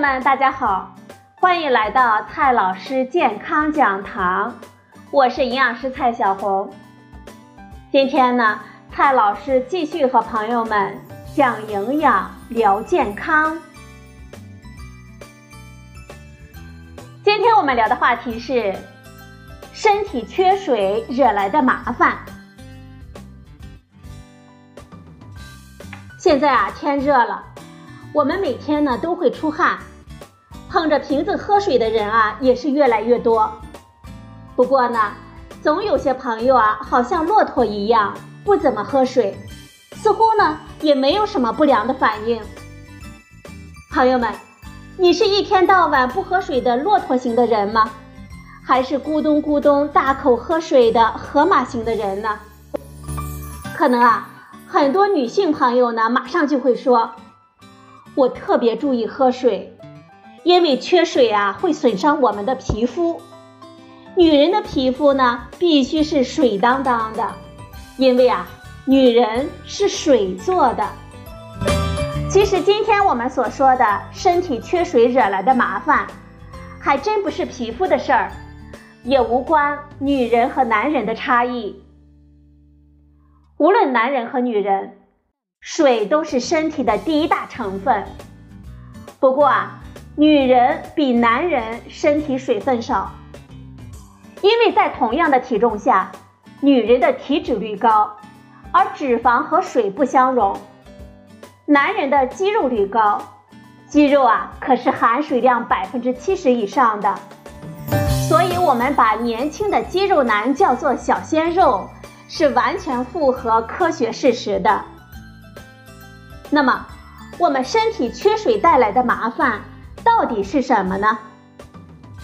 们，大家好，欢迎来到蔡老师健康讲堂，我是营养师蔡小红。今天呢，蔡老师继续和朋友们讲营养、聊健康。今天我们聊的话题是身体缺水惹来的麻烦。现在啊，天热了。我们每天呢都会出汗，捧着瓶子喝水的人啊也是越来越多。不过呢，总有些朋友啊，好像骆驼一样不怎么喝水，似乎呢也没有什么不良的反应。朋友们，你是一天到晚不喝水的骆驼型的人吗？还是咕咚咕咚大口喝水的河马型的人呢？可能啊，很多女性朋友呢马上就会说。我特别注意喝水，因为缺水啊会损伤我们的皮肤。女人的皮肤呢必须是水当当的，因为啊女人是水做的。其实今天我们所说的身体缺水惹来的麻烦，还真不是皮肤的事儿，也无关女人和男人的差异。无论男人和女人。水都是身体的第一大成分，不过啊，女人比男人身体水分少，因为在同样的体重下，女人的体脂率高，而脂肪和水不相容；男人的肌肉率高，肌肉啊可是含水量百分之七十以上的，所以我们把年轻的肌肉男叫做小鲜肉，是完全符合科学事实的。那么，我们身体缺水带来的麻烦到底是什么呢？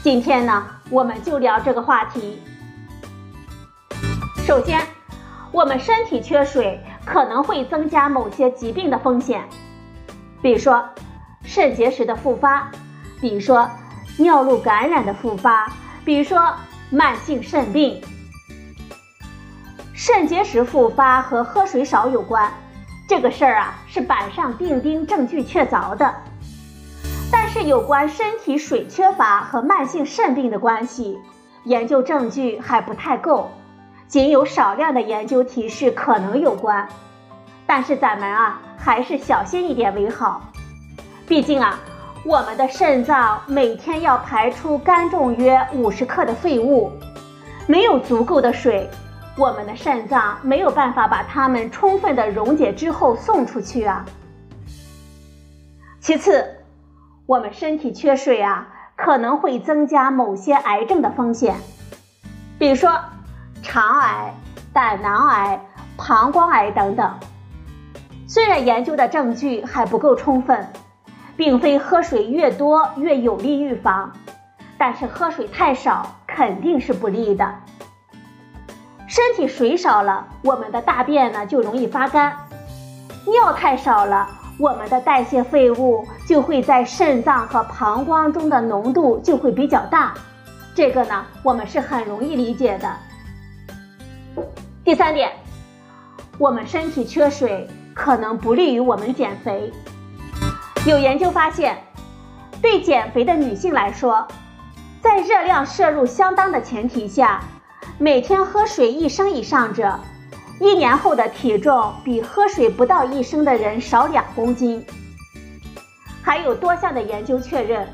今天呢，我们就聊这个话题。首先，我们身体缺水可能会增加某些疾病的风险，比如说肾结石的复发，比如说尿路感染的复发，比如说慢性肾病。肾结石复发和喝水少有关。这个事儿啊，是板上钉钉、证据确凿的。但是有关身体水缺乏和慢性肾病的关系，研究证据还不太够，仅有少量的研究提示可能有关。但是咱们啊，还是小心一点为好。毕竟啊，我们的肾脏每天要排出干重约五十克的废物，没有足够的水。我们的肾脏没有办法把它们充分的溶解之后送出去啊。其次，我们身体缺水啊，可能会增加某些癌症的风险，比如说肠癌、胆囊癌、膀胱癌等等。虽然研究的证据还不够充分，并非喝水越多越有利预防，但是喝水太少肯定是不利的。身体水少了，我们的大便呢就容易发干；尿太少了，我们的代谢废物就会在肾脏和膀胱中的浓度就会比较大。这个呢，我们是很容易理解的。第三点，我们身体缺水可能不利于我们减肥。有研究发现，对减肥的女性来说，在热量摄入相当的前提下。每天喝水一升以上者，一年后的体重比喝水不到一升的人少两公斤。还有多项的研究确认，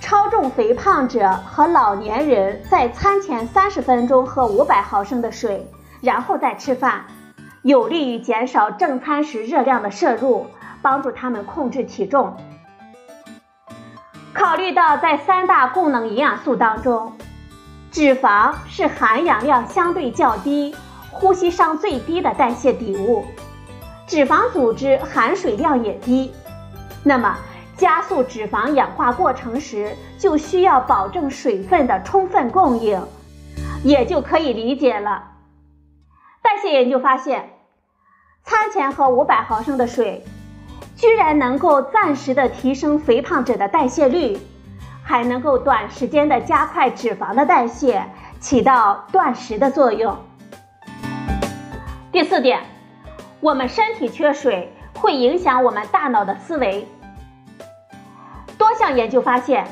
超重肥胖者和老年人在餐前三十分钟喝五百毫升的水，然后再吃饭，有利于减少正餐时热量的摄入，帮助他们控制体重。考虑到在三大功能营养素当中，脂肪是含氧量相对较低、呼吸上最低的代谢底物，脂肪组织含水量也低，那么加速脂肪氧化过程时就需要保证水分的充分供应，也就可以理解了。代谢研究发现，餐前喝五百毫升的水，居然能够暂时的提升肥胖者的代谢率。还能够短时间的加快脂肪的代谢，起到断食的作用。第四点，我们身体缺水会影响我们大脑的思维。多项研究发现，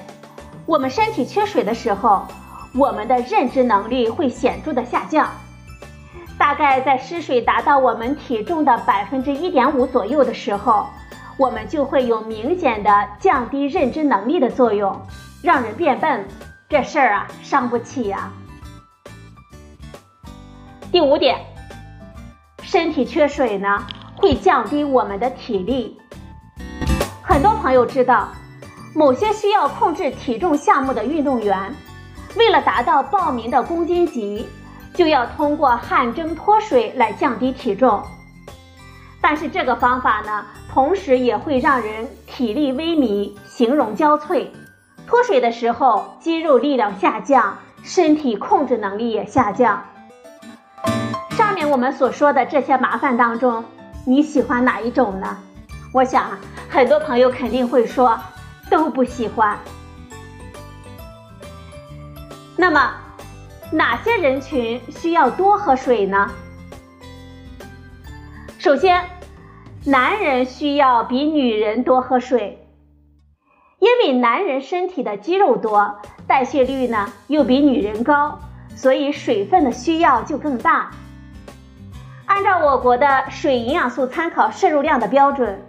我们身体缺水的时候，我们的认知能力会显著的下降。大概在失水达到我们体重的百分之一点五左右的时候，我们就会有明显的降低认知能力的作用，让人变笨。这事儿啊，伤不起呀。第五点，身体缺水呢，会降低我们的体力。很多朋友知道，某些需要控制体重项目的运动员，为了达到报名的公斤级。就要通过汗蒸脱水来降低体重，但是这个方法呢，同时也会让人体力萎靡、形容交瘁。脱水的时候，肌肉力量下降，身体控制能力也下降。上面我们所说的这些麻烦当中，你喜欢哪一种呢？我想很多朋友肯定会说都不喜欢。那么。哪些人群需要多喝水呢？首先，男人需要比女人多喝水，因为男人身体的肌肉多，代谢率呢又比女人高，所以水分的需要就更大。按照我国的水营养素参考摄入量的标准，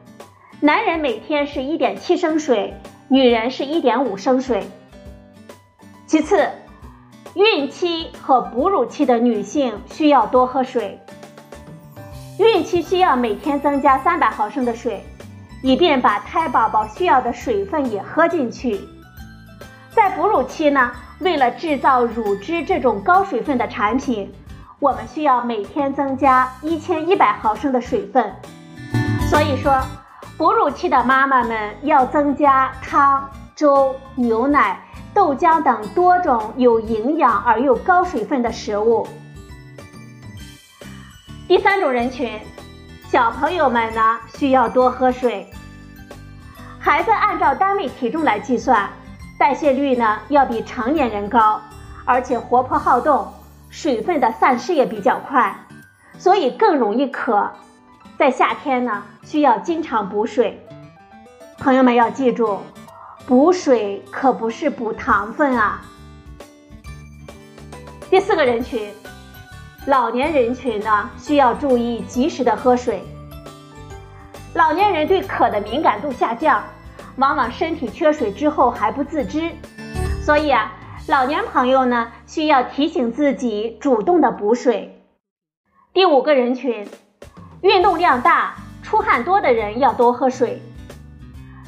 男人每天是一点七升水，女人是一点五升水。其次。孕期和哺乳期的女性需要多喝水。孕期需要每天增加三百毫升的水，以便把胎宝宝需要的水分也喝进去。在哺乳期呢，为了制造乳汁这种高水分的产品，我们需要每天增加一千一百毫升的水分。所以说，哺乳期的妈妈们要增加汤、粥、牛奶。豆浆等多种有营养而又高水分的食物。第三种人群，小朋友们呢需要多喝水。孩子按照单位体重来计算，代谢率呢要比成年人高，而且活泼好动，水分的散失也比较快，所以更容易渴。在夏天呢，需要经常补水。朋友们要记住。补水可不是补糖分啊！第四个人群，老年人群呢，需要注意及时的喝水。老年人对渴的敏感度下降，往往身体缺水之后还不自知，所以啊，老年朋友呢，需要提醒自己主动的补水。第五个人群，运动量大、出汗多的人要多喝水。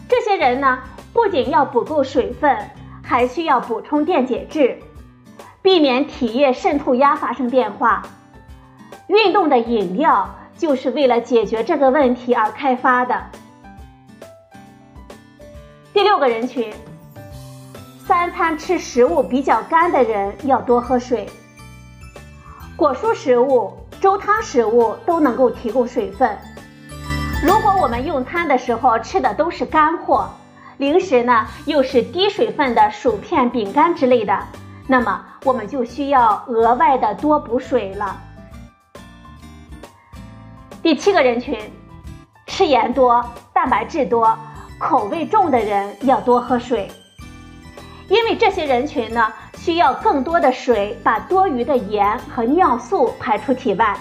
这些人呢？不仅要补够水分，还需要补充电解质，避免体液渗透压发生变化。运动的饮料就是为了解决这个问题而开发的。第六个人群，三餐吃食物比较干的人要多喝水。果蔬食物、粥汤食物都能够提供水分。如果我们用餐的时候吃的都是干货，零食呢，又是低水分的薯片、饼干之类的，那么我们就需要额外的多补水了。第七个人群，吃盐多、蛋白质多、口味重的人要多喝水，因为这些人群呢，需要更多的水把多余的盐和尿素排出体外。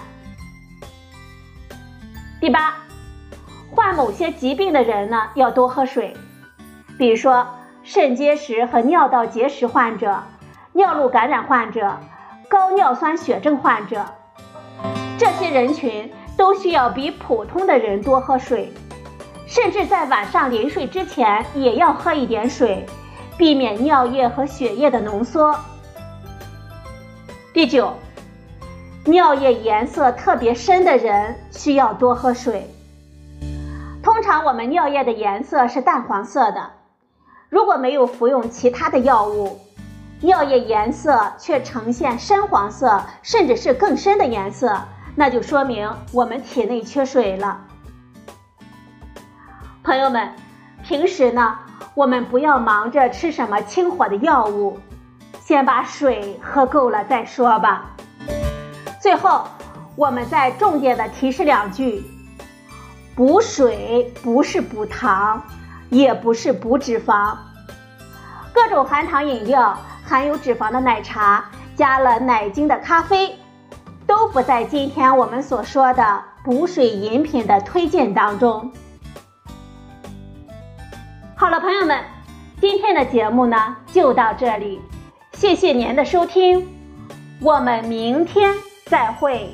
第八，患某些疾病的人呢，要多喝水。比如说，肾结石和尿道结石患者、尿路感染患者、高尿酸血症患者，这些人群都需要比普通的人多喝水，甚至在晚上临睡之前也要喝一点水，避免尿液和血液的浓缩。第九，尿液颜色特别深的人需要多喝水。通常我们尿液的颜色是淡黄色的。如果没有服用其他的药物，尿液颜色却呈现深黄色，甚至是更深的颜色，那就说明我们体内缺水了。朋友们，平时呢，我们不要忙着吃什么清火的药物，先把水喝够了再说吧。最后，我们再重点的提示两句：补水不是补糖。也不是补脂肪，各种含糖饮料、含有脂肪的奶茶、加了奶精的咖啡，都不在今天我们所说的补水饮品的推荐当中。好了，朋友们，今天的节目呢就到这里，谢谢您的收听，我们明天再会。